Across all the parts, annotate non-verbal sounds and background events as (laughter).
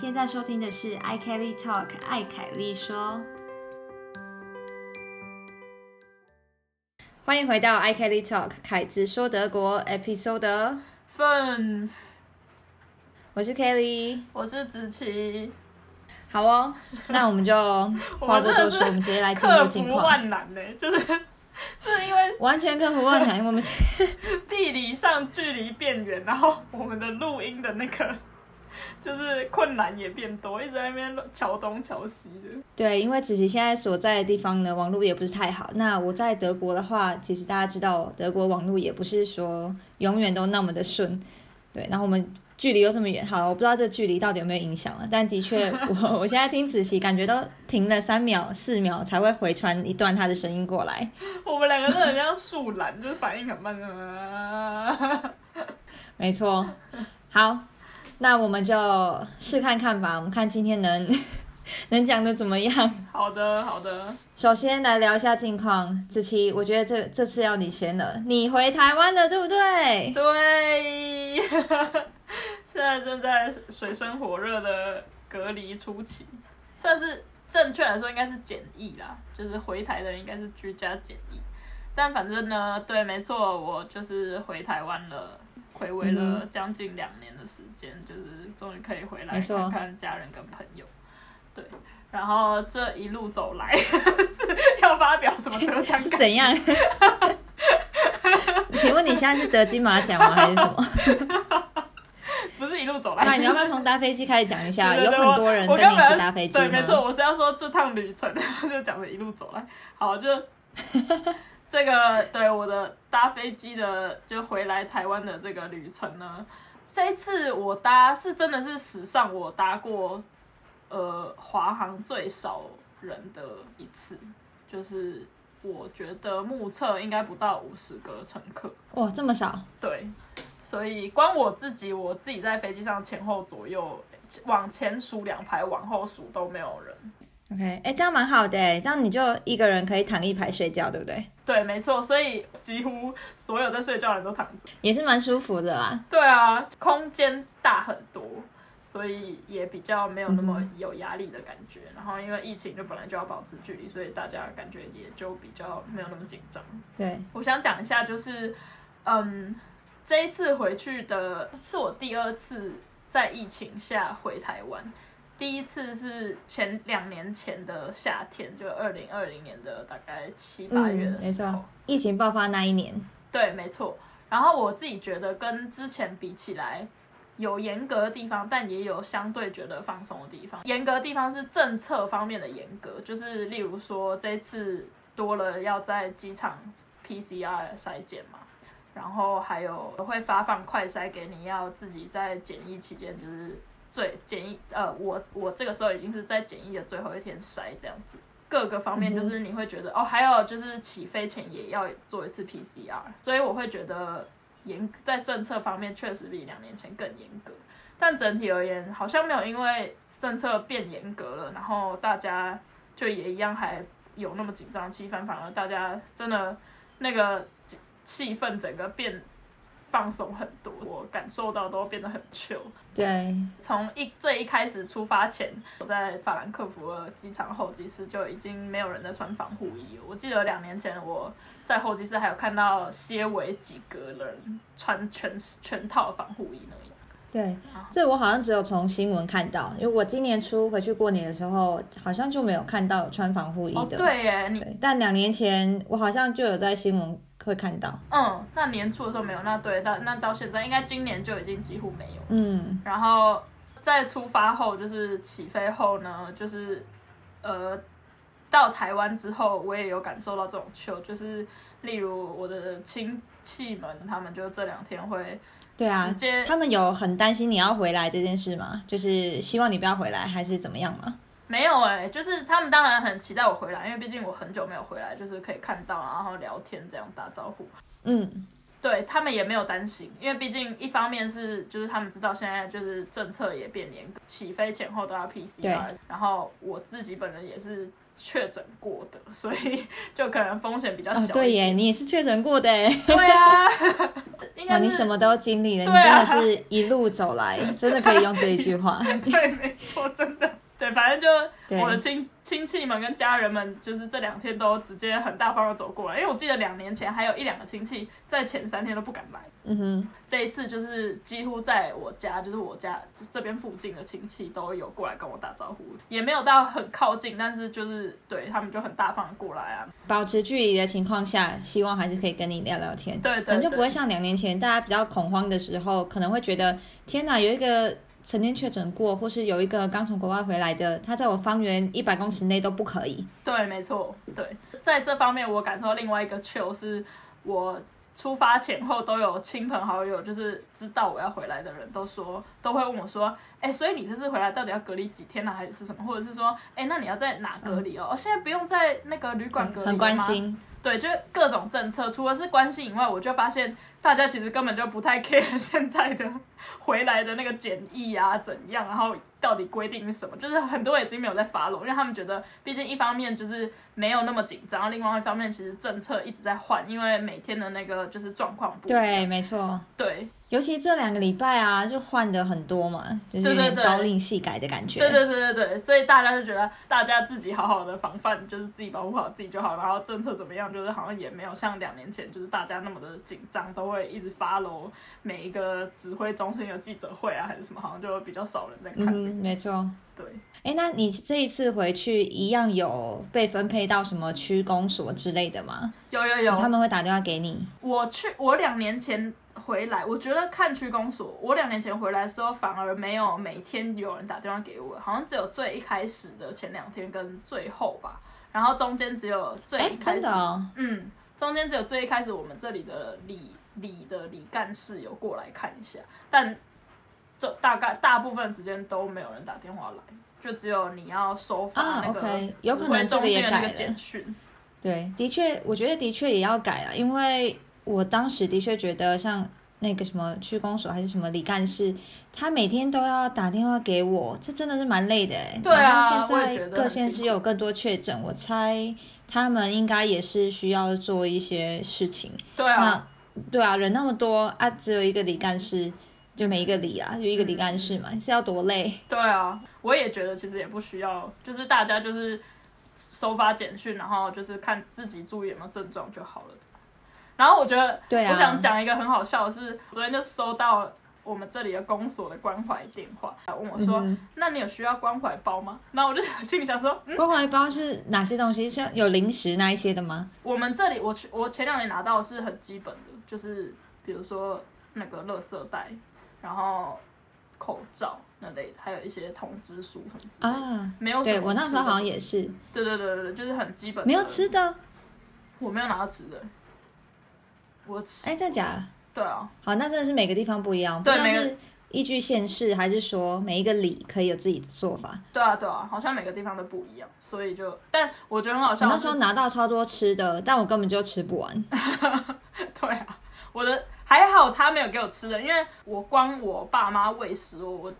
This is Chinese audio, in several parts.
现在收听的是 i Kelly Talk，艾凯丽说。欢迎回到 i Kelly Talk，凯子说德国 Episode。份，我是 Kelly，我是子琪。好哦，那我们就 (laughs) 话不多说，我们直接来进入近况。万难呢，就是是因为完全克服万难，我们 (laughs) 地理上距离变远，然后我们的录音的那个就是困难也变多，一直在那边桥东桥西的。对，因为子琪现在所在的地方呢，网络也不是太好。那我在德国的话，其实大家知道，德国网络也不是说永远都那么的顺。对，然后我们距离又这么远，好，我不知道这距离到底有没有影响了。但的确，(laughs) 我我现在听子琪，感觉都停了三秒、四秒才会回传一段他的声音过来。我们两个都很像树懒，就是反应很慢的。没错，好，那我们就试看看吧。我们看今天能。(laughs) 能讲的怎么样？好的，好的。首先来聊一下近况，子琪，我觉得这这次要你先了。你回台湾了，对不对？对，(laughs) 现在正在水深火热的隔离初期，算是正确来说应该是检疫啦，就是回台的人应该是居家检疫。但反正呢，对，没错，我就是回台湾了，回味了将近两年的时间，就是终于可以回来看看家人跟朋友。对，然后这一路走来是 (laughs) 要发表什么得奖？是怎样？请问你现在是得金马奖吗？还是什么？(laughs) 不是一路走来。那你要不要从搭飞机开始讲一下？有很多人跟你一起搭飞机对，没错，我是要说这趟旅程，然 (laughs) 后就讲的一路走来。好，就这个对我的搭飞机的，就回来台湾的这个旅程呢，这一次我搭是真的是史上我搭过。呃，华航最少人的一次，就是我觉得目测应该不到五十个乘客。哇，这么少？对，所以光我自己，我自己在飞机上前后左右往前数两排，往后数都没有人。OK，哎，这样蛮好的，这样你就一个人可以躺一排睡觉，对不对？对，没错，所以几乎所有在睡觉的人都躺着，也是蛮舒服的啦。对啊，空间大很多。所以也比较没有那么有压力的感觉，然后因为疫情就本来就要保持距离，所以大家感觉也就比较没有那么紧张。对，我想讲一下，就是嗯，这一次回去的是我第二次在疫情下回台湾，第一次是前两年前的夏天，就二零二零年的大概七八月的时候，疫情爆发那一年。对，没错。然后我自己觉得跟之前比起来。有严格的地方，但也有相对觉得放松的地方。严格的地方是政策方面的严格，就是例如说这次多了要在机场 PCR 筛检嘛，然后还有会发放快筛给你，要自己在检疫期间就是最检疫呃，我我这个时候已经是在检疫的最后一天筛这样子，各个方面就是你会觉得哦，还有就是起飞前也要做一次 PCR，所以我会觉得。严在政策方面确实比两年前更严格，但整体而言好像没有因为政策变严格了，然后大家就也一样还有那么紧张气氛，反而大家真的那个气氛整个变。放松很多，我感受到都变得很 chill。对，从一最一开始出发前，我在法兰克福的机场候机室就已经没有人在穿防护衣。我记得两年前我在候机室还有看到些微几个人穿全全套防护衣那样。对，这我好像只有从新闻看到，因为我今年初回去过年的时候，好像就没有看到穿防护衣的。对耶，你但两年前我好像就有在新闻。会看到，嗯，那年初的时候没有，那对，到那到现在应该今年就已经几乎没有，嗯，然后在出发后就是起飞后呢，就是呃到台湾之后，我也有感受到这种秋，就是例如我的亲戚们，他们就这两天会，对啊，他们有很担心你要回来这件事吗？就是希望你不要回来，还是怎么样吗？没有哎，就是他们当然很期待我回来，因为毕竟我很久没有回来，就是可以看到，然后聊天这样打招呼。嗯，对他们也没有担心，因为毕竟一方面是就是他们知道现在就是政策也变严格，起飞前后都要 PCR，然后我自己本人也是确诊过的，所以 (laughs) 就可能风险比较小。对耶，你也是确诊过的。对啊，你什么都经历了，你真的是一路走来，真的可以用这一句话。(laughs) 对，没错，真的。对，反正就我的亲亲戚们跟家人们，就是这两天都直接很大方的走过来，因为我记得两年前还有一两个亲戚在前三天都不敢来，嗯哼，这一次就是几乎在我家，就是我家这边附近的亲戚都有过来跟我打招呼，也没有到很靠近，但是就是对他们就很大方的过来啊，保持距离的情况下，希望还是可以跟你聊聊天。对对对可能就不会像两年前大家比较恐慌的时候，可能会觉得天哪，有一个曾经确诊过，或是有一个刚从国外回来的，他在我方圆一百公尺内都不可以。对，没错，对，在这方面我感受到另外一个 chill 是我出发前后都有亲朋好友，就是知道我要回来的人都说，都会问我说，哎、所以你这次回来到底要隔离几天呢、还是什么？或者是说，哎、那你要在哪隔离哦？哦，现在不用在那个旅馆隔离了很关心，对，就是各种政策，除了是关心以外，我就发现大家其实根本就不太 care 现在的 (laughs) 回来的那个检疫啊怎样，然后到底规定是什么，就是很多人已经没有在发了，因为他们觉得，毕竟一方面就是没有那么紧张，另外一方面其实政策一直在换，因为每天的那个就是状况不对，没错。对尤其这两个礼拜啊，就换的很多嘛，就是有点朝令夕改的感觉。对对对对对，所以大家就觉得大家自己好好的防范，就是自己保护好自己就好。然后政策怎么样，就是好像也没有像两年前，就是大家那么的紧张，都会一直 follow 每一个指挥中心的记者会啊，还是什么，好像就比较少人在看。嗯哼，没错。对，哎，那你这一次回去一样有被分配到什么区公所之类的吗？有有有，他们会打电话给你？我去，我两年前回来，我觉得看区公所，我两年前回来的时候，反而没有每天有人打电话给我，好像只有最一开始的前两天跟最后吧，然后中间只有最哎，一开始。嗯，中间只有最一开始我们这里的李李的李干事有过来看一下，但这大概大部分时间都没有人打电话来，就只有你要收发啊那个有可能这个中心的那个也改了简讯。对，的确，我觉得的确也要改了，因为我当时的确觉得像那个什么区公所还是什么李干事，他每天都要打电话给我，这真的是蛮累的哎。对啊然后现在我也觉得各县市有更多确诊，我猜他们应该也是需要做一些事情。对啊，那对啊，人那么多啊，只有一个李干事，就每一个李啊，就一个李干事嘛，是要多累？对啊，我也觉得其实也不需要，就是大家就是收发简讯，然后就是看自己注意有没有症状就好了。然后我觉得，对啊我想讲一个很好笑的是，昨天就收到我们这里的公所的关怀电话，问我说：“嗯那你有需要关怀包吗？”然后我就 (laughs) 心里想说：“嗯，关怀包是哪些东西？像有零食那一些的吗？我们这里我去我前两年拿到的是很基本的，就是比如说那个垃圾袋，然后口罩那类的，还有一些通知书什么之类的。啊，没有对我那时候好像也是，对对对对对，就是很基本的。没有吃的。我没有拿到吃的，哎，真的假的？对啊，好，那真的是每个地方不一样，不知道是依据县市，还是说每一个里可以有自己的做法。对啊，对啊，好像每个地方都不一样，所以就，但我觉得很好笑。我那时候拿到超多吃的，但我根本就吃不完。(laughs) 对啊，我的还好他没有给我吃的，因为我光我爸妈喂食我，我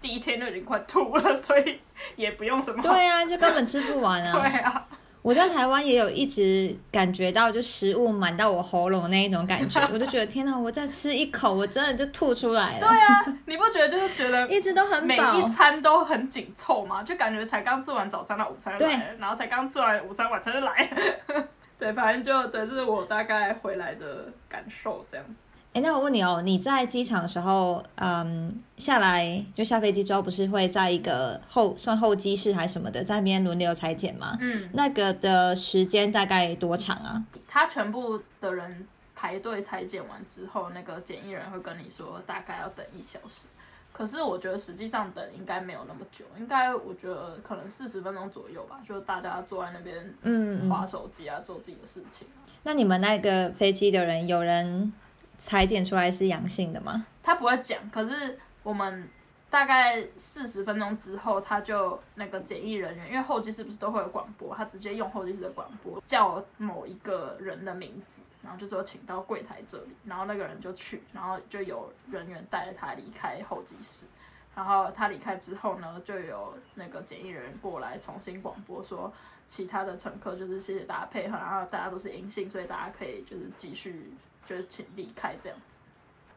第一天就已经快吐了，所以也不用什么。对啊，就根本吃不完啊 (laughs) 对啊！啊，我在台湾也有一直感觉到，就食物满到我喉咙那一种感觉，(laughs) 我就觉得天哪，我再吃一口，我真的就吐出来了。对啊，你不觉得就是觉得 (laughs) 一直都很每饱一。餐都很紧凑吗？就感觉才刚吃完早餐到午餐就来了，然后才刚吃完午餐晚餐就来了。(laughs) 对，反正就对，这是我大概回来的感受，这样子。哎，那我问你哦，你在机场的时候，嗯，下来就下飞机之后，不是会在一个候算候机室还是什么的，在那边轮流裁剪吗？嗯，那个的时间大概多长啊？他全部的人排队裁剪完之后，那个检疫人会跟你说大概要等一小时。可是我觉得实际上等应该没有那么久，应该我觉得可能四十分钟左右吧，就大家坐在那边嗯，划嗯手机啊，做自己的事情啊。那你们那个飞机的人有人裁剪出来是阳性的吗？他不会讲，可是我们大概四十分钟之后，他就那个检疫人员，因为候机室不是都会有广播，他直接用候机室的广播叫某一个人的名字，然后就说请到柜台这里，然后那个人就去，然后就有人员带着他离开候机室。然后他离开之后呢，就有那个检疫人员过来重新广播说，其他的乘客就是谢谢大家配合，然后大家都是阴性，所以大家可以就是继续就是请离开这样子。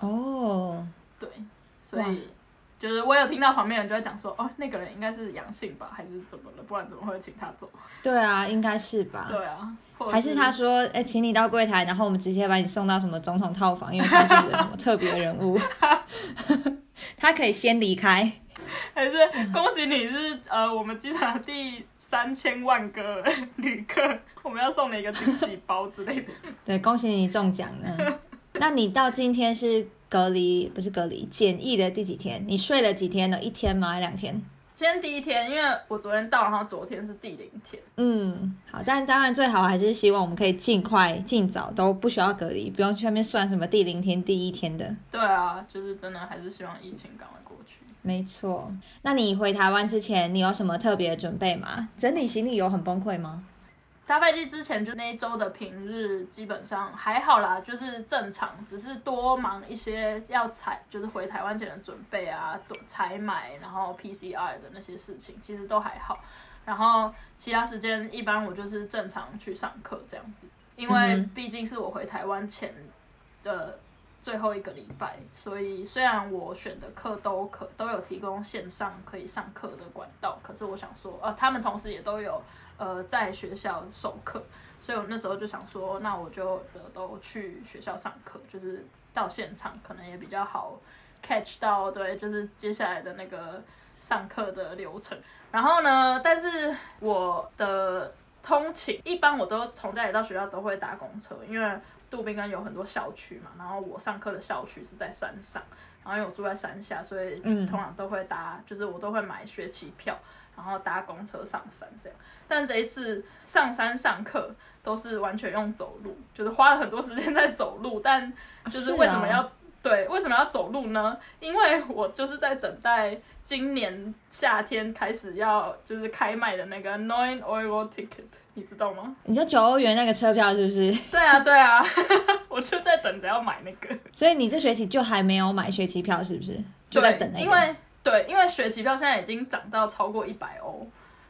哦，对，所以就是我有听到旁边人就在讲说，哦，那个人应该是阳性吧，还是怎么了？不然怎么会请他走？对啊，应该是吧？对啊，还是他说，哎、请你到柜台，然后我们直接把你送到什么总统套房，因为他是一个什么特别人物，(laughs) 他可以先离开。还是恭喜你是呃我们机场第三千万个旅客，我们要送你一个惊喜包之类的。(laughs) 对，恭喜你中奖呢。(laughs) 那你到今天是隔离，不是隔离，检疫的第几天？你睡了几天呢？一天吗？还两天？今天第一天，因为我昨天到，然后昨天是第零天。嗯，好，但当然最好还是希望我们可以尽快、尽早都不需要隔离，不用去那边算什么第零天、第一天的。对啊，就是真的还是希望疫情赶快过去。没错，那你回台湾之前，你有什么特别的准备吗？整理行李有很崩溃吗？搭飞机之前就那一周的平日基本上还好啦，就是正常，只是多忙一些要采，就是回台湾前的准备啊，多采买，然后 PCR 的那些事情，其实都还好。然后其他时间一般我就是正常去上课这样子，因为毕竟是我回台湾前的最后一个礼拜，所以虽然我选的课都可都有提供线上可以上课的管道，可是我想说，呃，他们同时也都有呃在学校授课，所以我那时候就想说，那我就呃都去学校上课，就是到现场可能也比较好 catch 到，对，就是接下来的那个上课的流程。然后呢，但是我的通勤一般我都从家里到学校都会搭公车，因为杜宾根有很多校区嘛，然后我上课的校区是在山上，然后因为我住在山下，所以嗯通常都会搭，就是我都会买学期票，然后搭公车上山这样。但这一次上山上课都是完全用走路，就是花了很多时间在走路，但就是为什么要、啊对为什么要走路呢？因为我就是在等待今年夏天开始要就是开卖的那个 Nine Euro Ticket，你知道吗？你就九欧元那个车票是不是？对啊，对啊，(laughs) 我就在等着要买那个。所以你这学期就还没有买学期票是不是？就在，等那个。因为对，因为学期票现在已经涨到超过一百欧，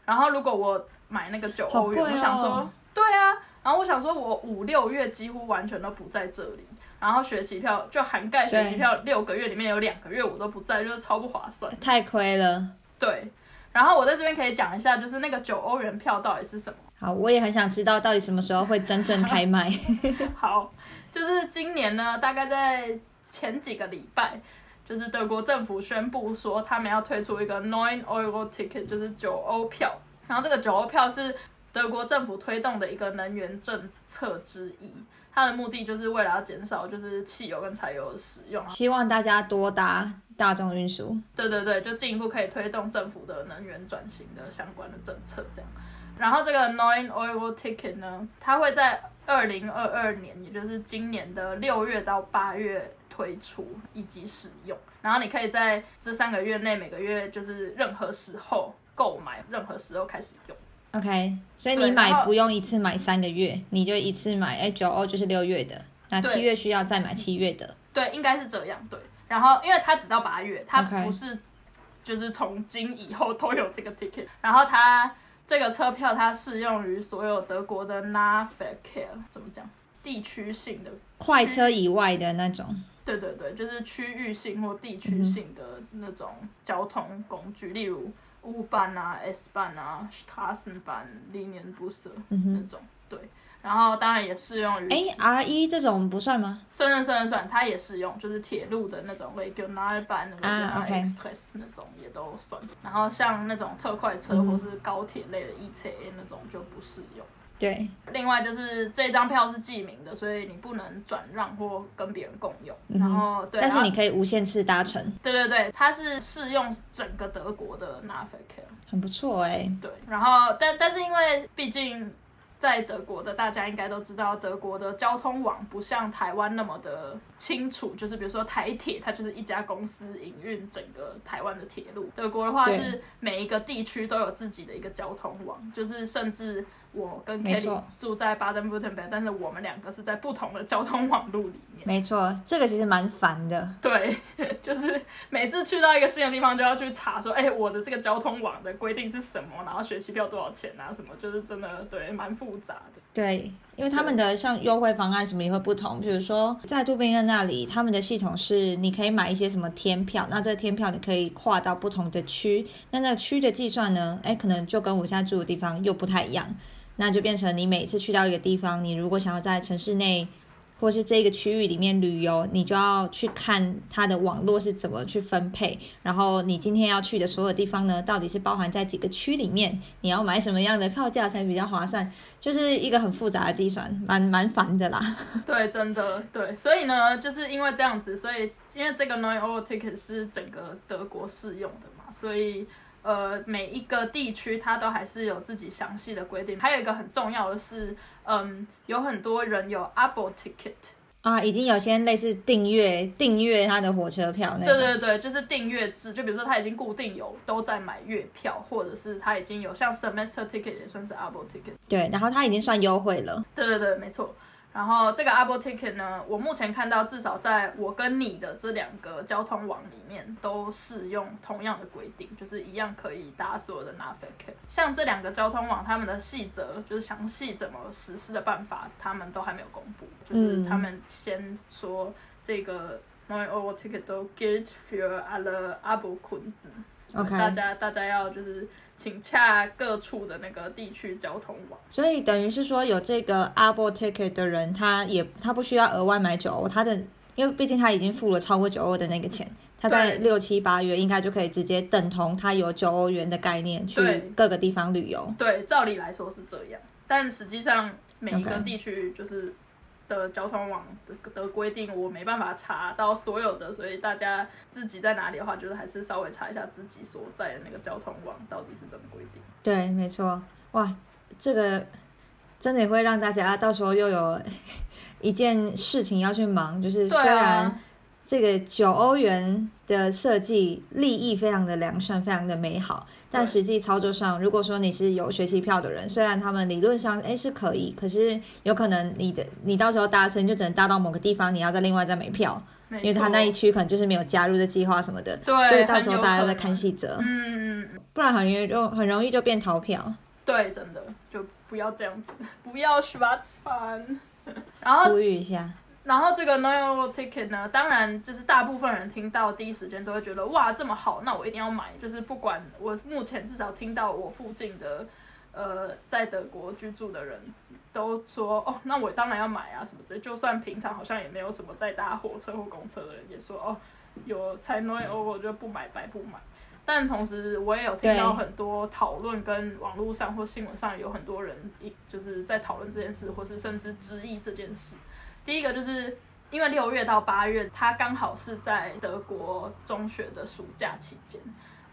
然后如果我买那个九欧元，哦我想说，对啊，然后我想说我五六月几乎完全都不在这里，然后学期票就涵盖学期票六个月里面有两个月我都不在，就是超不划算。太亏了。对，然后我在这边可以讲一下，就是那个九欧元票到底是什么。好，我也很想知道到底什么时候会真正开卖。(laughs) 好，就是今年呢，大概在前几个礼拜，就是德国政府宣布说，他们要推出一个 Nine Euro Ticket，就是九欧票。然后这个九欧票是德国政府推动的一个能源政策之一，它的目的就是为了要减少就是汽油跟柴油的使用。希望大家多搭大众运输。对对对，就进一步可以推动政府的能源转型的相关的政策这样。然后这个 Nine Oil Ticket 呢，它会在二零二二年，也就是今年的六月到八月推出以及使用。然后你可以在这三个月内，每个月就是任何时候购买，任何时候开始用。OK，所以你买不用一次买三个月，你就一次买，哎，九欧就是六月的，那对七月需要再买七月的。对，应该是这样。对，然后因为他只到八月，他不是就是从今以后都有这个 ticket。然后他这个车票它适用于所有德国的 Nahverkehr，怎么讲？地区性的，快车以外的那种，对对对，就是区域性或地嗯区性的那种交通工具，例如 U 班啊、S 班啊、Straßenbahn、Linienbusse 嗯哼，那种。对，然后当然也适用于哎，R 一这种不算吗？算算算算，它也适用，就是铁路的那种 regional 版、啊 regional，OK express 那种也都算。然后像那种特快车嗯或是高铁类的 ECA 那种就不适用。对，另外就是这张票是记名的，所以你不能转让或跟别人共用。嗯然后对，但是你可以无限次搭乘，对对对，它是适用整个德国的 n a f i c a 很不错哎。对，然后但但是因为毕竟在德国的大家应该都知道，德国的交通网不像台湾那么的清楚，就是比如说台铁，它就是一家公司营运整个台湾的铁路。德国的话是每一个地区都有自己的一个交通网，就是甚至我跟没 Kelly 错住在巴登布腾贝，但是我们两个是在不同的交通网路里面。没错，这个其实蛮烦的。对，(laughs) 就是每次去到一个新的地方，就要去查说，哎、我的这个交通网的规定是什么，然后学期票多少钱啊，什么，就是真的对蛮复杂的。对，因为他们的像优惠方案什么也会不同。比如说在杜宾恩那里，他们的系统是你可以买一些什么天票，那这个天票你可以跨到不同的区，那那个区的计算呢，哎，可能就跟我现在住的地方又不太一样，那就变成你每次去到一个地方，你如果想要在城市内。或是这个区域里面旅游，你就要去看它的网络是怎么去分配。然后你今天要去的所有地方呢，到底是包含在几个区里面？你要买什么样的票价才比较划算？就是一个很复杂的计算，蛮蛮烦的啦。(laughs) 对，真的对。所以呢，就是因为这样子，所以因为这个 Nine Euro Ticket 是整个德国适用的嘛，所以。呃，每一个地区它都还是有自己详细的规定。还有一个很重要的是，嗯，有很多人有 Apple Ticket 啊，已经有些类似订阅订阅他的火车票那种。对对对，就是订阅制。就比如说他已经固定有都在买月票，或者是他已经有像 Semester Ticket 也算是 Apple Ticket。对，然后他已经算优惠了。对对对，没错。然后这个 Apple Ticket 呢，我目前看到至少在我跟你的这两个交通网里面都适用同样的规定，就是一样可以搭所有的 Navig。像这两个交通网，他们的细则就是详细怎么实施的办法，他们都还没有公布。就是他们先说这个 My Abo Ticket 都 get for Abo Kunden。OK，大家大家要就是。请洽各处的那个地区交通网，所以等于是说有这个 Abo Ticket 的人，他也他不需要额外买九欧，他的因为毕竟他已经付了超过九欧的那个钱，他在六七八月应该就可以直接等同他有九欧元的概念去各个地方旅游。对，照理来说是这样，但实际上每一个地区就是。的交通网的的规定，我没办法查到所有的，所以大家自己在哪里的话，就是还是稍微查一下自己所在的那个交通网到底是怎么规定。对，没错，哇，这个真的会让大家到时候又有一件事情要去忙，就是虽然。这个九欧元的设计利益非常的良善，非常的美好，但实际操作上，如果说你是有学期票的人，虽然他们理论上哎是可以，可是有可能你的你到时候搭车就只能搭到某个地方，你要再另外再买票，因为他那一区可能就是没有加入的计划什么的，对，这个到时候大家再看细则，嗯，不然很容易很容易就变逃票，对，真的就不要这样子，不要 Schwarzfahren，(laughs) 然后呼吁一下。然后这个 No Euro Ticket 呢，当然就是大部分人听到第一时间都会觉得哇这么好，那我一定要买。就是不管我目前至少听到我附近的，呃，在德国居住的人都说哦，那我当然要买啊什么的。就算平常好像也没有什么在搭火车或公车的人也说哦，有才 No Euro 就不买白不买。但同时我也有听到很多讨论跟网络上或新闻上有很多人一就是在讨论这件事，或是甚至质疑这件事。第一个就是因为六月到八月，他刚好是在德国中学的暑假期间，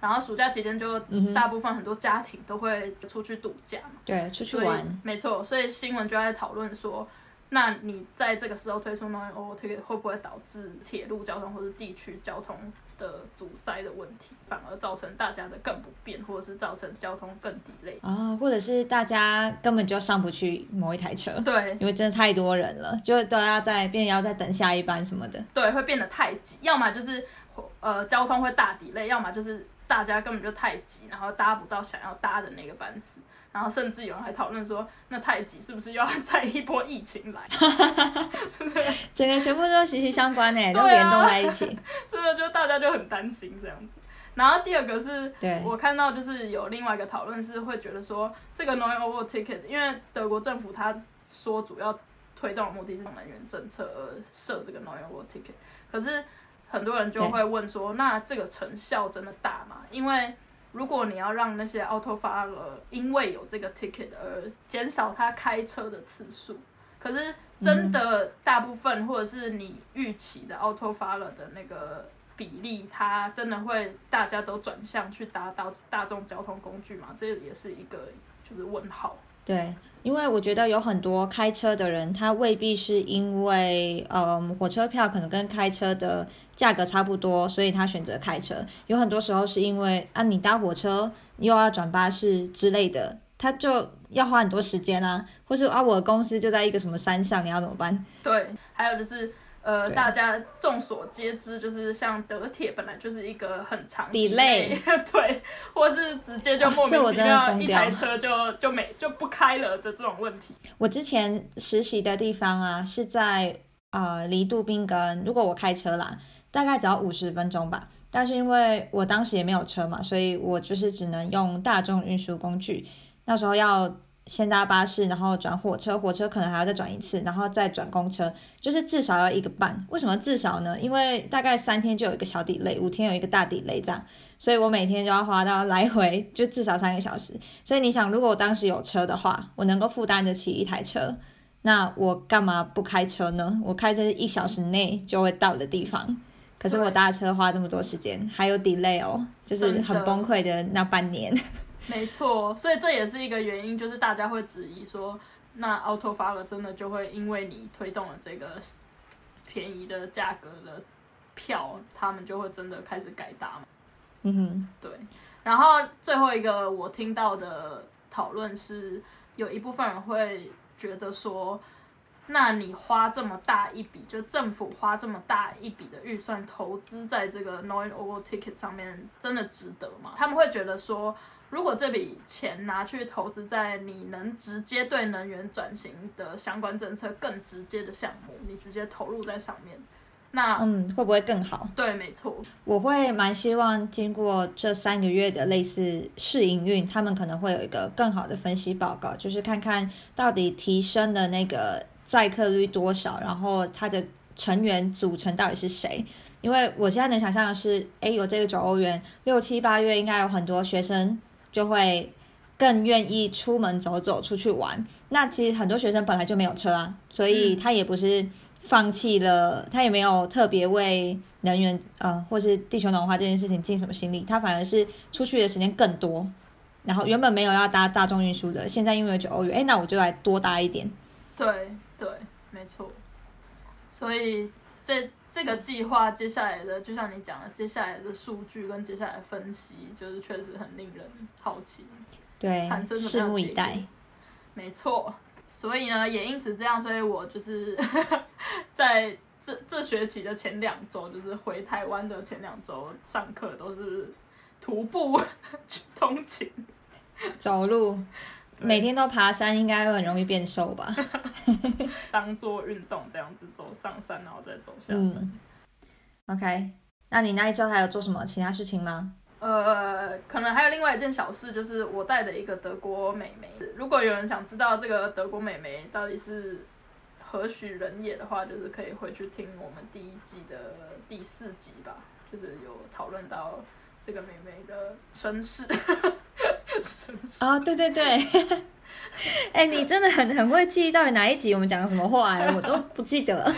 然后暑假期间就大部分很多家庭都会出去度假嘛，对，出去玩，没错，所以新闻就在讨论说，那你在这个时候推出 No O T 会不会导致铁路交通或者地区交通？的阻塞的问题，反而造成大家的更不便，或者是造成交通更抵累。啊，或者是大家根本就上不去某一台车，对，因为真的太多人了，就都要在变要再等下一班什么的，对，会变得太挤，要么就是呃交通会大抵累，要么就是大家根本就太挤，然后搭不到想要搭的那个班次。然后甚至有人还讨论说，那太极是不是又要再一波疫情来？(laughs) 整个全部都息息相关呢，都联动在一起。(laughs) 真的就大家就很担心这样子。然后第二个是，我看到就是有另外一个讨论是会觉得说，这个 No Over Ticket，因为德国政府他说主要推动的目的是能源政策而设这个 No Over Ticket，可是很多人就会问说，那这个成效真的大吗？因为如果你要让那些 auto f a r e r，因为有这个 ticket 而减少他开车的次数，可是真的大部分或者是你预期的 auto f a r e r 的那个比例，它真的会大家都转向去搭到大众交通工具嘛？这也是一个就是问号。对，因为我觉得有很多开车的人，他未必是因为，嗯，火车票可能跟开车的价格差不多，所以他选择开车。有很多时候是因为啊，你搭火车又要转巴士之类的，他就要花很多时间啊，或是啊，我的公司就在一个什么山上，你要怎么办？对，还有就是呃，大家众所皆知，就是像德铁本来就是一个很长 Delay (laughs) 对，或是直接就啊莫这我真的名其妙一台车就就没就不开了的这种问题。我之前实习的地方啊，是在呃离杜宾根，如果我开车啦，大概只要五十分钟吧。但是因为我当时也没有车嘛，所以我就是只能用大众运输工具。那时候要先搭巴士，然后转火车，火车可能还要再转一次，然后再转公车，就是至少要一个半。为什么至少呢？因为大概三天就有一个小底累，五天有一个大底累这样，所以我每天就要花到来回就至少三个小时。所以你想，如果我当时有车的话，我能够负担得起一台车，那我干嘛不开车呢？我开车一小时内就会到的地方，可是我搭车花这么多时间，还有 delay 哦，就是很崩溃的那半年。没错，所以这也是一个原因，就是大家会质疑说，那 Auto f r 真的就会因为你推动了这个便宜的价格的票，他们就会真的开始改搭嘛？嗯哼，对。然后最后一个我听到的讨论是，有一部分人会觉得说，那你花这么大一笔，就政府花这么大一笔的预算投资在这个 Knowing Over Ticket 上面，真的值得吗？他们会觉得说，如果这笔钱拿去投资在你能直接对能源转型的相关政策更直接的项目，你直接投入在上面，那、嗯，会不会更好？对，没错，我会蛮希望经过这三个月的类似试营运，他们可能会有一个更好的分析报告，就是看看到底提升的那个载客率多少，然后它的成员组成到底是谁。因为我现在能想象的是，诶，有这个九欧元，六七八月应该有很多学生就会更愿意出门走走，出去玩。那其实很多学生本来就没有车啊，所以他也不是放弃了，他也没有特别为能源呃或是地球暖化这件事情尽什么心力，他反而是出去的时间更多。然后原本没有要搭大众运输的，现在因为有九欧元，哎，那我就来多搭一点。对对，没错。所以这这个计划接下来的，就像你讲的，接下来的数据跟接下来的分析，就是确实很令人好奇，对产，生什么拭目以待果。没错。所以呢，也因此这样，所以我就是 (laughs) 在这这学期的前两周，就是回台湾的前两周上课都是徒步 (laughs) 去通勤。走路，对每天都爬山，应该会很容易变瘦吧？(laughs) 当做运动这样子走上山，然后再走下山。嗯。OK，那你那一周还有做什么其他事情吗？呃，可能还有另外一件小事，就是我带的一个德国美眉。如果有人想知道这个德国美眉到底是何许人也的话，就是可以回去听我们第一季的第四集吧，就是有讨论到这个美眉的身世。啊、(laughs) 对对对。(laughs) 哎、你真的很很会记，到底哪一集我们讲了什么话、哎，我都不记得。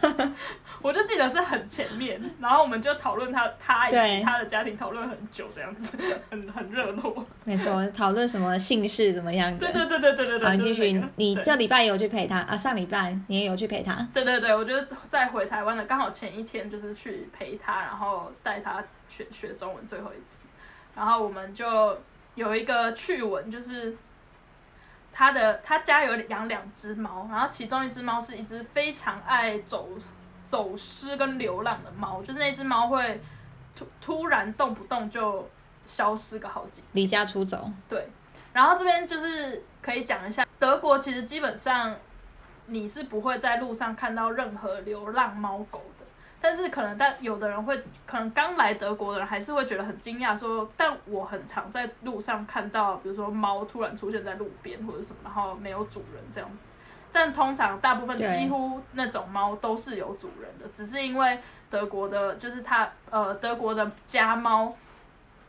(laughs) 我就记得是很前面，然后我们就讨论他他以对及她的家庭讨论很久，这样子，很很热络。没错，讨论什么姓氏怎么样的。对对对对对对对。好，你继续。你这礼拜有去陪他啊？上礼拜你也有去陪他？对对对，我觉得在回台湾的刚好前一天就是去陪他，然后带他学学中文最后一次，然后我们就有一个趣闻，就是他的他家有养两只猫，然后其中一只猫是一只非常爱走走失跟流浪的猫，就是那只猫会突突然动不动就消失个好几离家出走。对，然后这边就是可以讲一下，德国其实基本上你是不会在路上看到任何流浪猫狗的，但是可能但有的人会，可能刚来德国的人还是会觉得很惊讶，说，但我很常在路上看到，比如说猫突然出现在路边或者什么，然后没有主人这样子。但通常大部分几乎那种猫都是有主人的，只是因为德国的，就是它呃德国的家猫，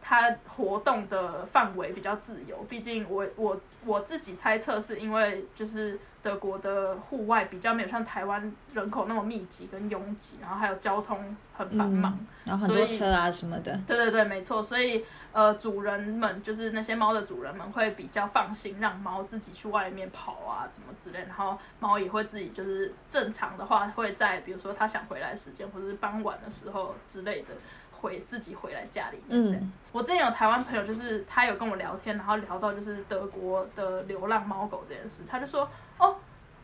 它活动的范围比较自由。毕竟我我我自己猜测是因为就是德国的户外比较没有像台湾人口那么密集跟拥挤，然后还有交通很繁忙。然后很多车啊什么的。对对对，没错。所以呃，主人们就是那些猫的主人们会比较放心，让猫自己去外面跑啊，什么之类。然后猫也会自己就是正常的话，会在比如说它想回来的时间，或者是傍晚的时候之类的。回自己回来家里面这样。嗯我之前有台湾朋友，就是他有跟我聊天，然后聊到就是德国的流浪猫狗这件事，他就说哦，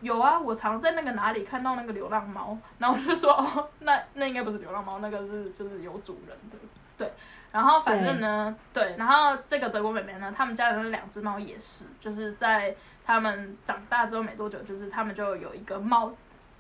有啊，我常在那个哪里看到那个流浪猫，然后我就说哦，那那应该不是流浪猫，那个是就是有主人的，对。然后反正呢，对，然后这个德国妹妹呢，他们家的那两只猫也是，就是在他们长大之后没多久，就是他们就有一个猫，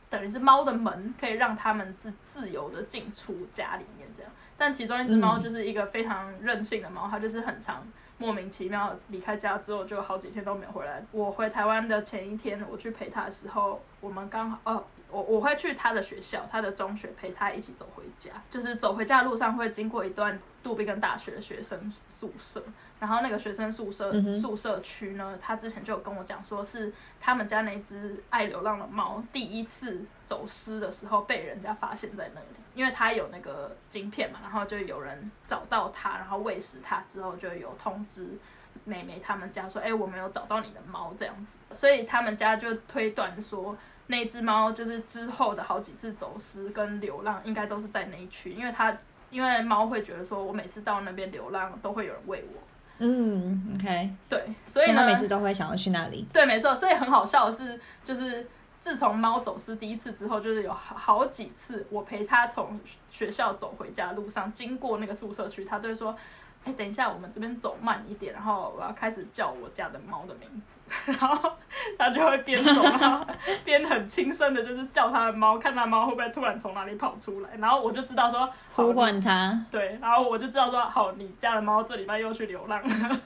等于是猫的门，可以让他们自自由的进出家里面这样。但其中一只猫就是一个非常任性的猫，它就是很长。莫名其妙离开家之后，就好几天都没有回来。我回台湾的前一天，我去陪它的时候，我们刚好哦，我我会去他的学校，他的中学陪他一起走回家。就是走回家的路上会经过一段杜宾根大学的学生宿舍。然后那个学生宿舍宿舍区呢，他之前就有跟我讲说，是他们家那只爱流浪的猫第一次走失的时候被人家发现在那里，因为它有那个晶片嘛，然后就有人找到它，然后喂食它之后就有通知美美他们家说，哎，我没有找到你的猫这样子，所以他们家就推断说，那只猫就是之后的好几次走失跟流浪应该都是在那一区，因为它因为猫会觉得说我每次到那边流浪都会有人喂我。嗯，OK，对，所以呢每次都会想要去那里。对，没错，所以很好笑的是，就是自从猫走失第一次之后，就是有好好几次，我陪它从学校走回家路上，经过那个宿舍区，它都会说。哎，等一下，我们这边走慢一点，然后我要开始叫我家的猫的名字，然后 (laughs) 它就会边走，然后 (laughs) 边很轻声的，就是叫它的猫，看它猫会不会突然从哪里跑出来，然后我就知道说呼唤它。对，然后我就知道说好，你家的猫这礼拜又去流浪了。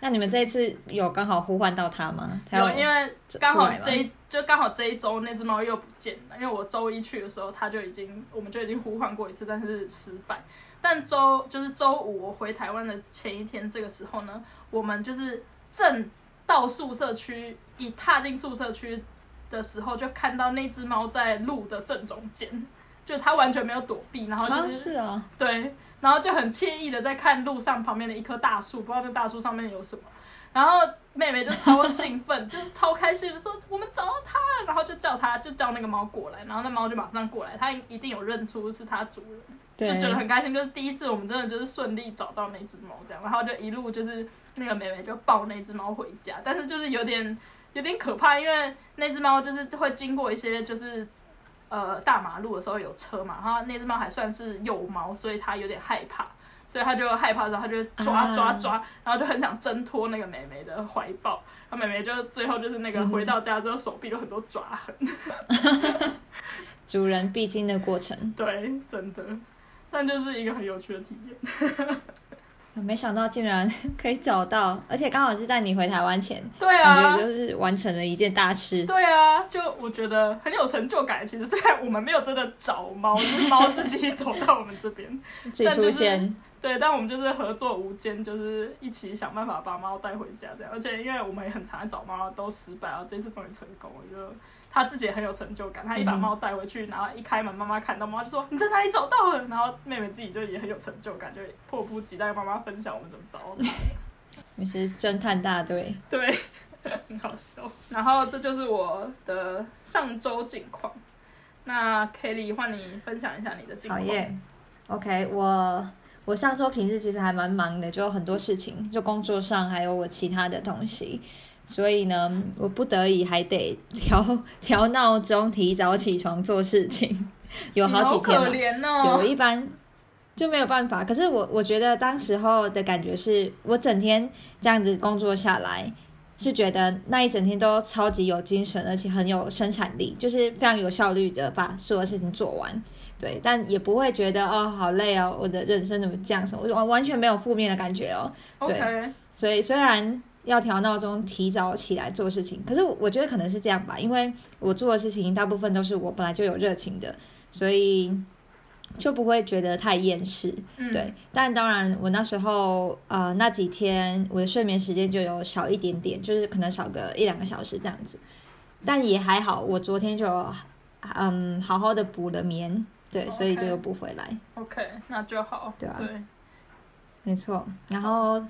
那你们这一次有刚好呼唤到它吗？有，因为刚好这一就刚好这一周那只猫又不见了，因为我周一去的时候，它就已经我们就已经呼唤过一次，但是失败。但周就是周五我回台湾的前一天，这个时候呢，我们就是正到宿舍区，一踏进宿舍区的时候，就看到那只猫在路的正中间，就它完全没有躲避，然后就是啊，对，然后就很惬意的在看路上旁边的一棵大树，不知道那大树上面有什么，然后妹妹就超兴奋，(laughs) 就是超开心，就说我们找到它了，然后就叫它，就叫那个猫过来，然后那猫就马上过来，它一定有认出是它主人。就觉得很开心，就是第一次我们真的就是顺利找到那只猫这样，然后就一路就是那个妹妹就抱那只猫回家，但是就是有点有点可怕，因为那只猫就是会经过一些就是呃大马路的时候有车嘛，然后那只猫还算是幼猫，所以它有点害怕，所以他就害怕的时候它就抓抓抓，然后就很想挣脱那个妹妹的怀抱，然后妹妹就最后就是那个回到家之后手臂有很多抓痕，(laughs) 主人必经的过程，对，真的。但就是一个很有趣的体验，(laughs) 没想到竟然可以找到，而且刚好是在你回台湾前，对啊，感觉就是完成了一件大事。对啊，就我觉得很有成就感。其实虽然我们没有真的找猫，是猫自己走到我们这边，(laughs) 自己出现。对，但我们就是合作无间，就是一起想办法把猫带回家这样。而且因为我们也很常找猫，都失败了，这次终于成功，我就。他自己也很有成就感，他一把猫带回去，然后一开门，妈妈看到猫就说：“你在哪里找到了？”然后妹妹自己就也很有成就感，就迫不及待跟妈妈分享我们怎么找到。(laughs) 你是侦探大队，对，(laughs) 很好笑。然后这就是我的上周近况。那 Kelly 换你分享一下你的近况。好耶，OK，我我上周平日其实还蛮忙的，就很多事情，就工作上还有我其他的东西。所以呢，我不得已还得调调 (laughs) 闹钟，提早起床做事情，(laughs) 有好几天了。对，我一般就没有办法。可是我我觉得当时候的感觉是，我整天这样子工作下来，是觉得那一整天都超级有精神，而且很有生产力，就是非常有效率的把所有事情做完。对，但也不会觉得哦好累哦，我的人生怎么这样什么，完完全没有负面的感觉哦。对，所以虽然。要调闹钟，提早起来做事情。可是我觉得可能是这样吧，因为我做的事情大部分都是我本来就有热情的，所以就不会觉得太厌世。对，但当然我那时候呃那几天我的睡眠时间就有少一点点，就是可能少个一两个小时这样子。但也还好，我昨天就嗯好好的补了眠，对，所以就又补回来。OK，那就好。对啊，没错。然后。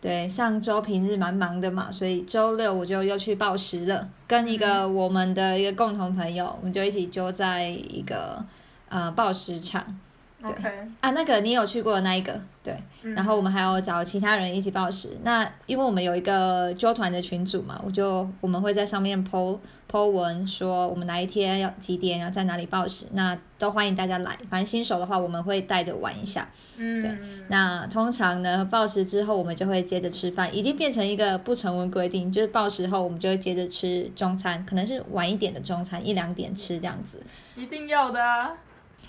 对，上周平日蛮忙的嘛，所以周六我就又去报时了，跟一个我们的一个共同朋友，我们就一起就在一个呃报时场。OK，啊，那个你有去过的那一个，对。嗯然后我们还有找其他人一起报时。那因为我们有一个纠团的群组嘛，我就我们会在上面 po po 文说我们哪一天要几点要在哪里报时，那都欢迎大家来。反正新手的话，我们会带着玩一下。嗯，那通常呢，报时之后我们就会接着吃饭，已经变成一个不成文规定，就是报时后我们就会接着吃中餐，可能是晚一点的中餐，一两点吃这样子。一定要的啊。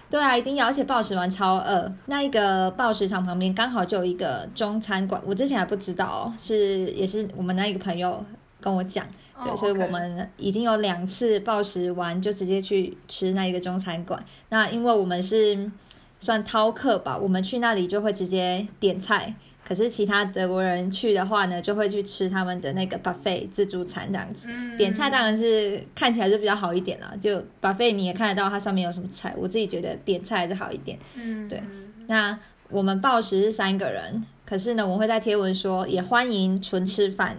对啊，一定要，而且暴食完超饿。那一个暴食场旁边刚好就有一个中餐馆，我之前还不知道哦，是也是我们那一个朋友跟我讲，对，哦所以我们已经有两次暴食完就直接去吃那一个中餐馆。那因为我们是算饕客吧，我们去那里就会直接点菜。可是其他德国人去的话呢，就会去吃他们的那个 buffet 自助餐这样子。嗯，点菜当然是看起来是比较好一点啦，就 buffet 你也看得到它上面有什么菜，我自己觉得点菜还是好一点。嗯，对嗯那我们报时是三个人，可是呢，我们会在贴文说也欢迎纯吃饭。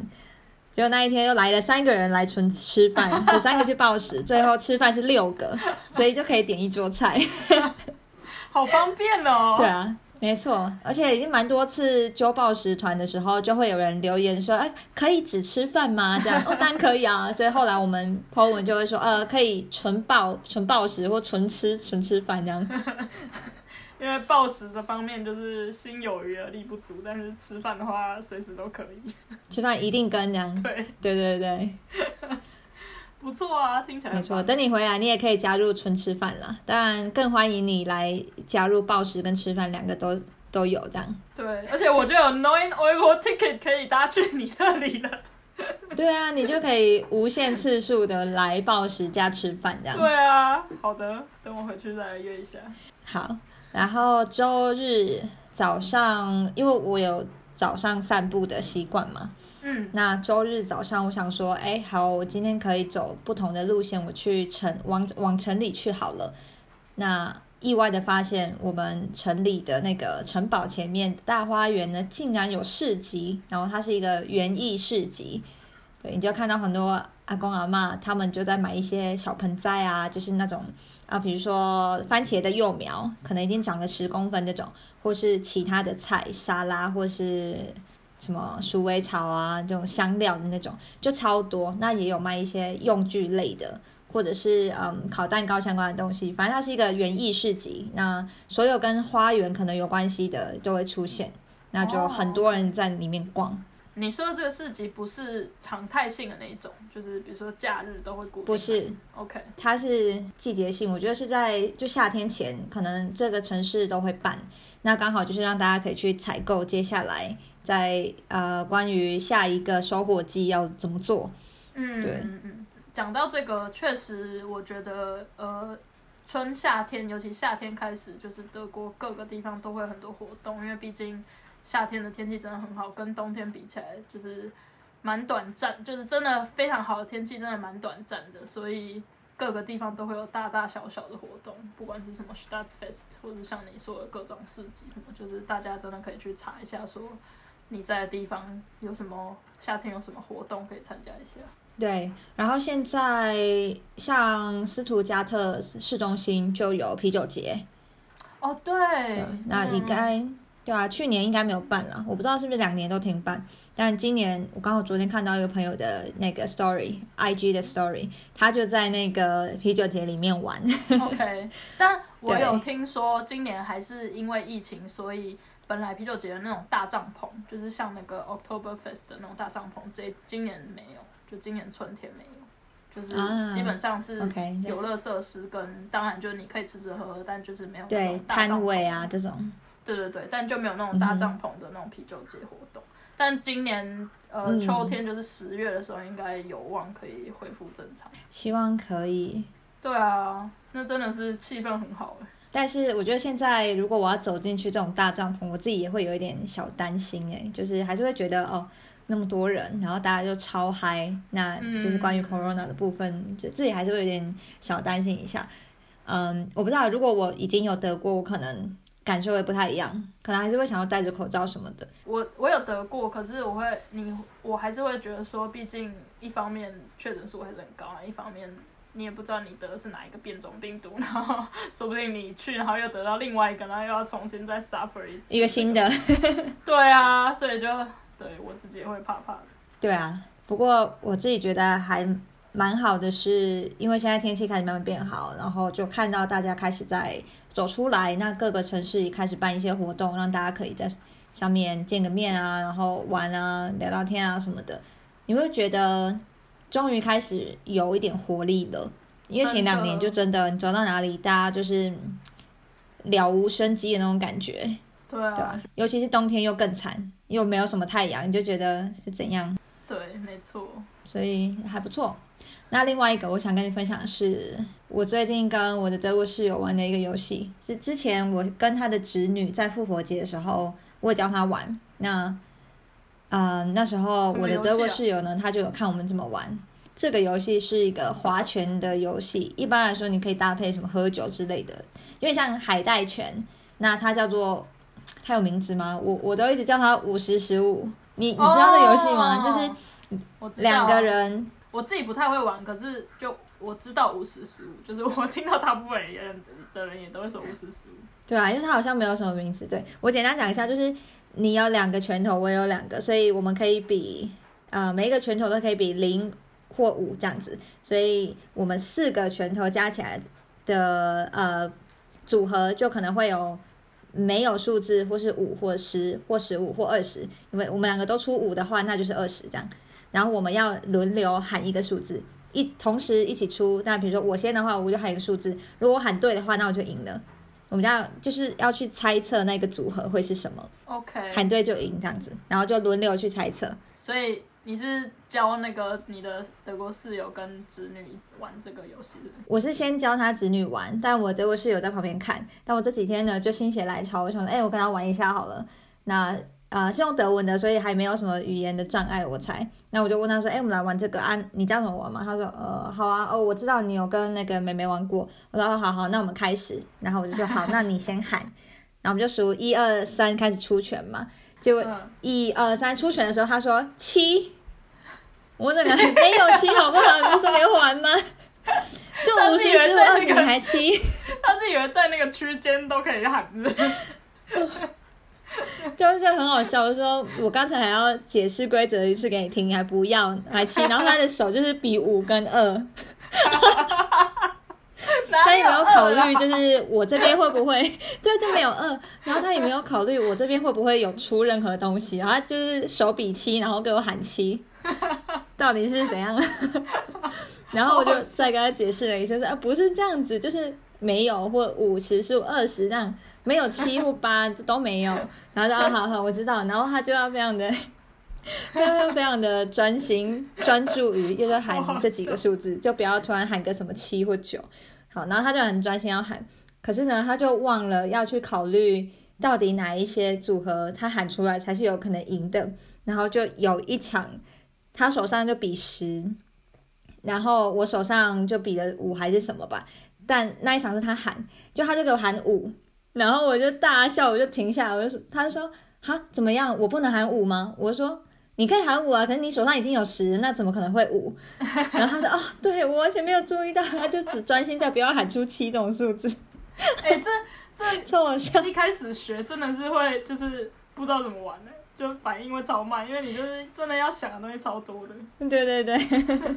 结果那一天又来了三个人来纯吃饭，(laughs) 有三个去报时，最后吃饭是六个，所以就可以点一桌菜。(laughs) 好方便哦。对啊，没错，而且已经蛮多次揪报时团的时候，就会有人留言说，哎，可以只吃饭吗？这样，(laughs) 哦，当然可以啊。所以后来我们 po 文就会说，呃，可以纯报纯报食或纯吃纯吃饭这样。(laughs) 因为暴食的方面就是心有余而力不足，但是吃饭的话随时都可以。吃饭一定跟这样。(laughs) 对，对对对，不错啊，听起来没错。等你回来，你也可以加入纯吃饭啦。当然，更欢迎你来加入报时跟吃饭两个都都有这样。对，而且我就有 Nine Oil Ticket 可以搭去你那里了。对啊，你就可以无限次数的来报时加吃饭这样。对啊，好的，等我回去再来约一下。好，然后周日早上，因为我有早上散步的习惯嘛，嗯，那周日早上我想说，哎，好，我今天可以走不同的路线，我去城往往城里去好了。那意外的发现，我们城里的那个城堡前面大花园呢，竟然有市集，然后它是一个园艺市集。对，你就看到很多阿公阿嬷，他们就在买一些小盆栽啊，就是那种啊，比如说番茄的幼苗，可能已经长了十公分这种，或是其他的菜沙拉，或是什么鼠尾草啊这种香料的那种，就超多。那也有卖一些用具类的，或者是嗯烤蛋糕相关的东西，反正它是一个园艺市集。那所有跟花园可能有关系的都会出现，那就很多人在里面逛。你说的这个市集不是常态性的那一种，就是比如说假日都会固定。不是，OK，它是季节性，我觉得是在就夏天前，可能这个城市都会办。那刚好就是让大家可以去采购，接下来在呃关于下一个收获季要怎么做。嗯，对嗯嗯，讲到这个，确实我觉得呃。春夏天，尤其夏天开始，就是德国各个地方都会很多活动，因为毕竟夏天的天气真的很好，跟冬天比起来就是蛮短暂，就是真的非常好的天气，真的蛮短暂的，所以各个地方都会有大大小小的活动，不管是什么 Stadtfest，或者像你说的各种市集什么，就是大家真的可以去查一下，说你在的地方有什么夏天有什么活动可以参加一下。对，然后现在像斯图加特市中心就有啤酒节，哦，对对，那应嗯该对啊，去年应该没有办了，我不知道是不是两年都停办。但今年我刚好昨天看到一个朋友的那个 story，IG 的 story，他就在那个啤酒节里面玩。OK，(laughs) 但我有听说今年还是因为疫情，所以本来啤酒节的那种大帐篷，就是像那个 October Fest 的那种大帐篷，这今年没有，就今年春天没有，就是啊基本上是 OK，对游乐设施跟当然就是你可以吃吃喝喝，但就是没有那对摊位啊这种，对对对，但就没有那种大帐篷的那种啤酒节活动。但今年呃、嗯秋天就是十月的时候，应该有望可以恢复正常。希望可以。对啊，那真的是气氛很好哎。但是我觉得现在如果我要走进去这种大帐篷，我自己也会有一点小担心哎，就是还是会觉得哦那么多人，然后大家就超嗨，那就是关于嗯 corona 的部分，就自己还是会有点小担心一下。嗯，我不知道如果我已经有得过，我可能感受也不太一样，可能还是会想要戴着口罩什么的。我我有得过，可是我会你我还是会觉得说，毕竟一方面确诊数还是很高啊，一方面你也不知道你得的是哪一个变种病毒，然后说不定你去，然后又得到另外一个，然后又要重新再 suffer 一次。一个新的。(laughs) 对啊，所以就对我自己也会怕怕的。对啊，不过我自己觉得还蛮好的是，因为现在天气开始慢慢变好，然后就看到大家开始在走出来，那各个城市也开始办一些活动，让大家可以在上面见个面啊，然后玩啊、聊聊天啊什么的。你会觉得终于开始有一点活力了，因为前两年就真的你走到哪里，大家就是了无生机的那种感觉。对啊，对啊，尤其是冬天又更惨，又没有什么太阳，你就觉得是怎样？对，没错。所以还不错。那另外一个我想跟你分享的是，我最近跟我的德国室友玩的一个游戏，是之前我跟他的侄女在复活节的时候，我教他玩。那，呃，那时候我的德国室友呢，他就有看我们怎么玩。这个游戏是一个划拳的游戏，一般来说你可以搭配什么喝酒之类的，因为像海带拳。那它叫做，它有名字吗？我我都一直叫它五十十五。你你知道这游戏吗？就是两个人。我自己不太会玩，可是就我知道五十十五，就是我听到大部分人的人也都会说五十十五。对啊，因为它好像没有什么名字。对我简单讲一下，就是你有两个拳头，我有两个，所以我们可以比呃每一个拳头都可以比零或五这样子，所以我们四个拳头加起来的呃组合就可能会有没有数字，或是五或十或十五或二十，因为我们两个都出五的话，那就是二十这样。然后我们要轮流喊一个数字，一同时一起出。那比如说我先的话，我就喊一个数字。如果我喊对的话，那我就赢了。我们要就是要去猜测那个组合会是什么。OK，喊对就赢这样子，然后就轮流去猜测。所以你是教那个你的德国室友跟侄女玩这个游戏的？我是先教他侄女玩，但我德国室友在旁边看。但我这几天呢，就心血来潮，我想说，哎，我跟他玩一下好了。那。啊，是用德文的，所以还没有什么语言的障碍，我猜。那我就问他说：“哎，我们来玩这个啊？你知道怎么玩吗？”他说：“呃，好啊，哦，我知道你有跟那个妹妹玩过。”我说：“好好，那我们开始。”然后我就说：“好，那你先喊。”然后我们就数一二三开始出拳嘛。结果一二三出拳的时候，他说七，我整个没有七，好不好？你说你会玩吗？(laughs) 就五十十五二十，你还七？(laughs) 他是以为在那个区间都可以喊的。(laughs) (laughs) 就是很好笑，我说我刚才还要解释规则一次给你听，你还不要，还七，然后他的手就是比五跟二，(laughs) 他也没有考虑就是我这边会不会，(laughs) 对，就没有二，然后他也没有考虑我这边会不会有出任何东西，然后就是手比七，然后给我喊七，到底是怎样？然后我就再跟他解释了一下，说啊不是这样子，就是没有或五十是二十这样。没有七或八都没有，(laughs) 然后说啊好好我知道，然后他就要非常的，他 (laughs) 要非常的专心专注于就是喊这几个数字，就不要突然喊个什么七或九，好，然后他就很专心要喊，可是呢他就忘了要去考虑到底哪一些组合他喊出来才是有可能赢的，然后就有一场他手上就比十，然后我手上就比了五还是什么吧，但那一场是他喊，就他就给我喊五。然后我就大笑，我就停下来，我就说：“他说，哈，怎么样？我不能喊五吗？”我说：“你可以喊五啊，可是你手上已经有十，那怎么可能会五？”然后他说：“哦，对我完全没有注意到，他就只专心在不要喊出七这种数字。”哎，这 (laughs) 这超好笑！一开始学真的是会，就是不知道怎么玩的，就反应会超慢，因为你就是真的要想的东西超多的。对对对，(laughs)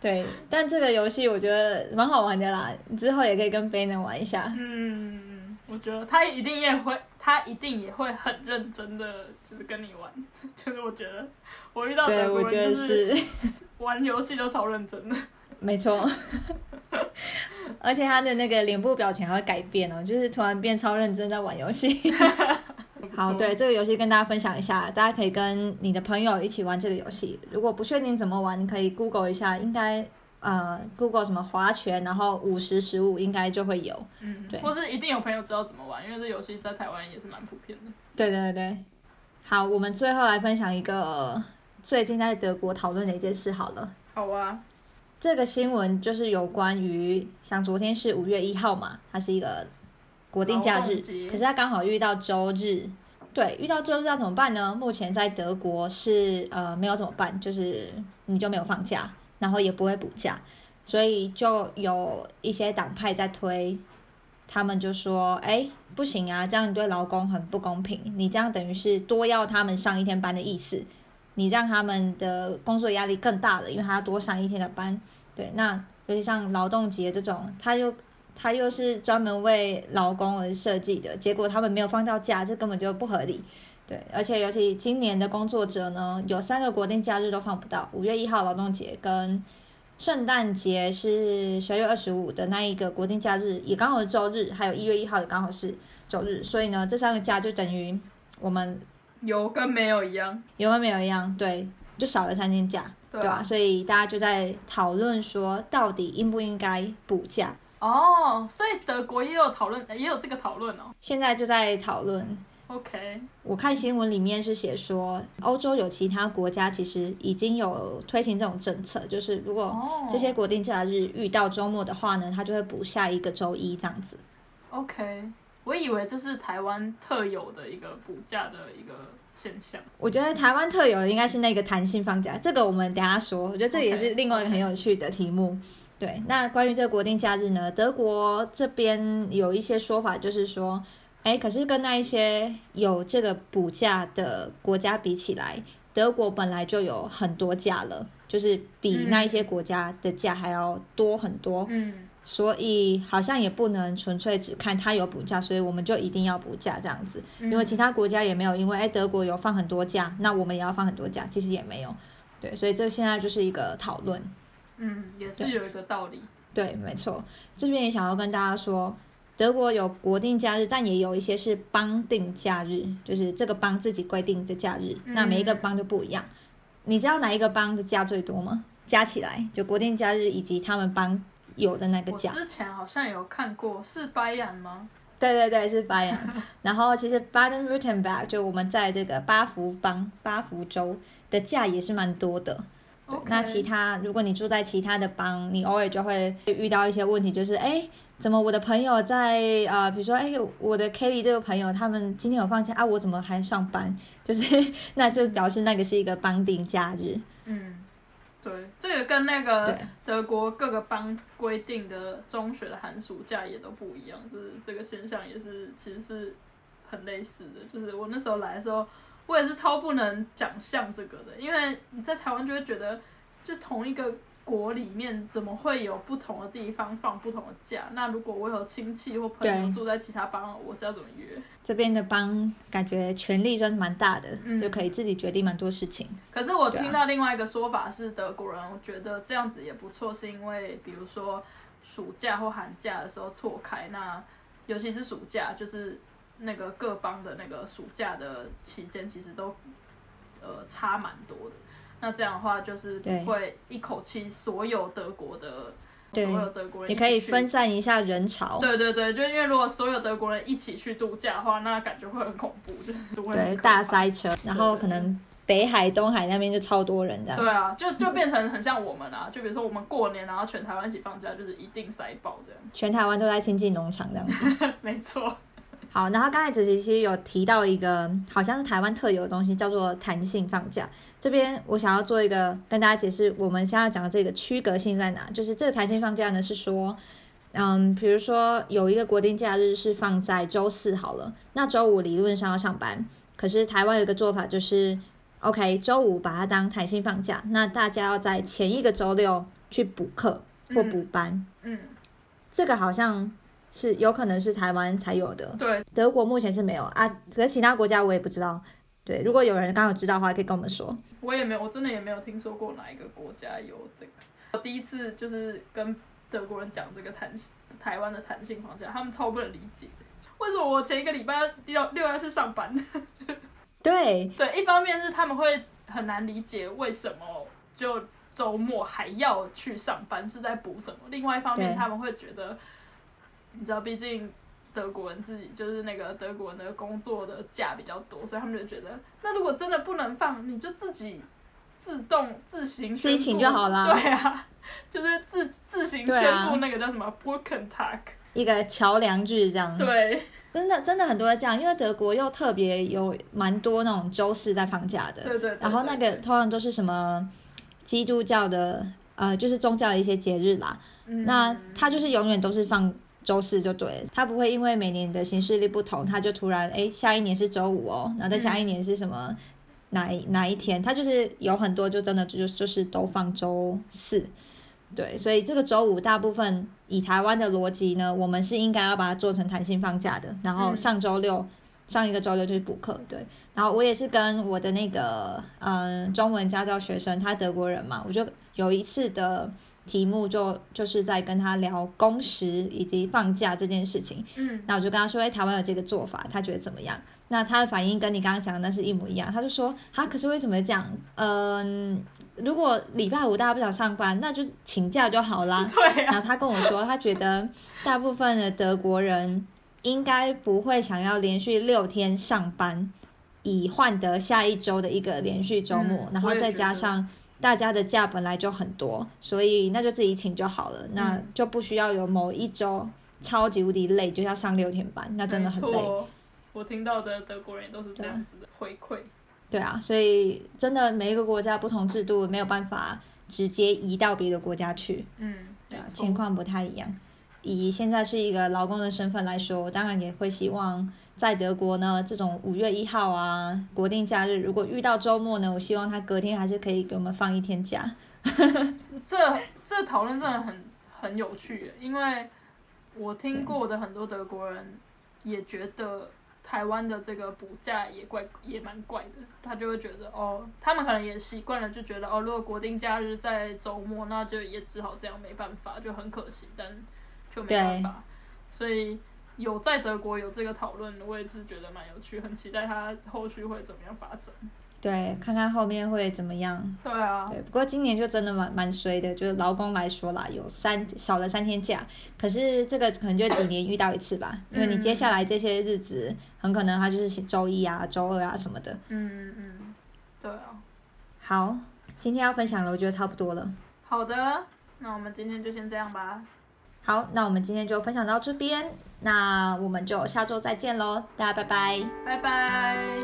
对。但这个游戏我觉得蛮好玩的啦，之后也可以跟 b e n 玩一下。嗯。我觉得他一定也会，他一定也会很认真的，就是跟你玩。(laughs) 就是我觉得，我遇到德国人就是 (laughs) 玩游戏都超认真的。没错，(laughs) 而且他的那个脸部表情还会改变哦，就是突然变超认真在玩游戏。好，对这个游戏跟大家分享一下，大家可以跟你的朋友一起玩这个游戏。如果不确定怎么玩，你可以 Google 一下，应该。呃，Google 什么划拳，然后五十十五应该就会有，嗯，对，或是一定有朋友知道怎么玩，因为这游戏在台湾也是蛮普遍的。对对对，好，我们最后来分享一个最近在德国讨论的一件事好了。好啊，这个新闻就是有关于，像昨天是五月一号嘛，它是一个国定假日，可是它刚好遇到周日，对，遇到周日要怎么办呢？目前在德国是呃没有怎么办，就是你就没有放假。然后也不会补假，所以就有一些党派在推，他们就说：“哎，不行啊，这样对劳工很不公平，你这样等于是多要他们上一天班的意思，你让他们的工作压力更大了，因为他要多上一天的班。对，那尤其像劳动节这种，他又他又是专门为劳工而设计的，结果他们没有放到假，这根本就不合理。对，而且尤其今年的工作者呢，有三个国定假日都放不到，五月一号劳动节跟圣诞节是十二月二十五的那一个国定假日，也刚好是周日，还有一月一号也刚好是周日，所以呢，这三个假就等于我们有跟没有一样，有跟没有一样，对，就少了三天假，对吧？所以大家就在讨论说，到底应不应该补假？哦，所以德国也有讨论，也有这个讨论哦。现在就在讨论。OK，我看新闻里面是写说，欧洲有其他国家其实已经有推行这种政策，就是如果这些国定假日遇到周末的话呢，它就会补下一个周一这样子。OK，我以为这是台湾特有的一个补假的一个现象。我觉得台湾特有的应该是那个弹性放假，这个我们等下说。我觉得这也是另外一个很有趣的题目。对，那关于这个国定假日呢，德国这边有一些说法，就是说。哎，可是跟那一些有这个补假的国家比起来，德国本来就有很多假了，就是比那一些国家的假还要多很多。嗯，所以好像也不能纯粹只看他有补假，所以我们就一定要补假这样子。因为其他国家也没有，因为哎德国有放很多假，那我们也要放很多假，其实也没有。对，所以这现在就是一个讨论。嗯，也是有一个道理。对，没错。这边也想要跟大家说。德国有国定假日，但也有一些是邦定假日，就是这个邦自己规定的假日。那每一个邦就不一样。你知道哪一个邦的假最多吗？加起来就国定假日以及他们邦有的那个假。之前好像有看过，是白眼吗？对对对，是巴扬。(laughs) 然后其实 Baden-Württemberg 就我们在这个巴福邦、巴福州的假也是蛮多的。那其他如果你住在其他的邦，你偶尔就会遇到一些问题，就是哎。怎么？我的朋友在啊，比如说，哎，我的 Kelly 这个朋友，他们今天有放假啊，我怎么还上班？就是，(laughs) 那就表示那个是一个邦定假日。嗯，对，这个跟那个德国各个邦规定的中学的寒暑假也都不一样，就是这个现象也是其实是很类似的。就是我那时候来的时候，我也是超不能想象这个的，因为你在台湾就会觉得，就同一个。国里面怎么会有不同的地方放不同的假？那如果我有亲戚或朋友住在其他邦，我是要怎么约？这边的邦感觉权力算是蛮大的，就可以自己决定蛮多事情。可是我听到另外一个说法是，德国人我觉得这样子也不错，是因为比如说暑假或寒假的时候错开，那尤其是暑假，就是那个各邦的那个暑假的期间，其实都呃差蛮多的。那这样的话，就是不会一口气所有德国的所有德国人，你可以分散一下人潮。对对对，就因为如果所有德国人一起去度假的话，那感觉会很恐怖，就是对大塞车，然后可能北海、东海那边就超多人这样。对啊，就就变成很像我们啊，就比如说我们过年，然后全台湾一起放假，就是一定塞爆这样。全台湾都在亲近农场这样子。(laughs) 没错。好，然后刚才子琪其实有提到一个好像是台湾特有的东西，叫做弹性放假。这边我想要做一个跟大家解释，我们现在讲的这个区隔性在哪？就是这个弹性放假呢，是说，嗯，比如说有一个国定假日是放在周四好了，那周五理论上要上班，可是台湾有一个做法就是，OK，周五把它当弹性放假，那大家要在前一个周六去补课或补班。嗯，这个好像。是有可能是台湾才有的，对，德国目前是没有啊，可其他国家我也不知道。对，如果有人刚好知道的话，可以跟我们说。我也没有，我真的也没有听说过哪一个国家有这个。我第一次就是跟德国人讲这个弹台湾的弹性房价，他们超不能理解，为什么我前一个礼拜要六要去上班？(laughs) 对对，一方面是他们会很难理解为什么就周末还要去上班是在补什么，另外一方面他们会觉得。你知道，毕竟德国人自己就是那个德国人的工作的假比较多，所以他们就觉得，那如果真的不能放，你就自己自动自行自己请就好啦。对啊，就是自自行宣布那个叫什么 b o o k e n Tag，一个桥梁日这样。对，真的真的很多这样，因为德国又特别有蛮多那种周四在放假的。对对。然后那个通常都是什么基督教的。呃，就是宗教的一些节日啦。嗯那他就是永远都是放周四就对了，它不会因为每年的行事历不同，它就突然哎下一年是周五哦，然后再下一年是什么、哪一哪一天，它就是有很多就真的就就是都放周四。对，所以这个周五大部分以台湾的逻辑呢，我们是应该要把它做成弹性放假的，然后嗯上周六、上一个周六就是补课，对。然后我也是跟我的那个嗯、呃中文家教学生，他德国人嘛，我就有一次的题目就就是在跟他聊工时以及放假这件事情。嗯那我就跟他说，哎，台湾有这个做法，他觉得怎么样？那他的反应跟你刚刚讲的那是一模一样，他就说，啊，可是为什么这样？嗯、如果礼拜五大家不想上班，那就请假就好啦。对啊，然后他跟我说，他觉得大部分的德国人应该不会想要连续六天上班，以换得下一周的一个连续周末，嗯然后再加上大家的假本来就很多，所以那就自己请就好了，那嗯就不需要有某一周超级无敌累，就要上六天班，那真的很累。错。我听到的德国人都是这样子的回馈。对啊，所以真的每一个国家不同制度，没有办法直接移到别的国家去。嗯，对啊情况不太一样。以现在是一个劳工的身份来说，我当然也会希望在德国呢，这种五月一号啊，国定假日，如果遇到周末呢，我希望他隔天还是可以给我们放一天假。这这讨论真的很很有趣，因为我听过的很多德国人也觉得台湾的这个补假也怪也蛮怪的，他就会觉得哦，他们可能也习惯了，就觉得哦，如果国定假日在周末，那就也只好这样，没办法，就很可惜，但就没办法，所以。有在德国有这个讨论，我也是觉得蛮有趣，很期待它后续会怎么样发展。对，看看后面会怎么样。对啊，对，不过今年就真的蛮蛮衰的，就是劳工来说啦，有三少了三天假，可是这个可能就几年遇到一次吧，因为你接下来这些日子很可能它就是周一啊、周二啊什么的。嗯嗯，对啊。好，今天要分享的我觉得差不多了。好的，那我们今天就先这样吧。好，那我们今天就分享到这边，那我们就下周再见喽，大家拜拜。拜拜。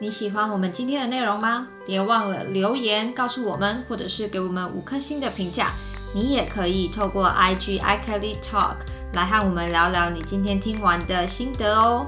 你喜欢我们今天的内容吗？别忘了留言告诉我们，或者是给我们五颗星的评价。你也可以透过 IG i k e l y Talk 来和我们聊聊你今天听完的心得哦。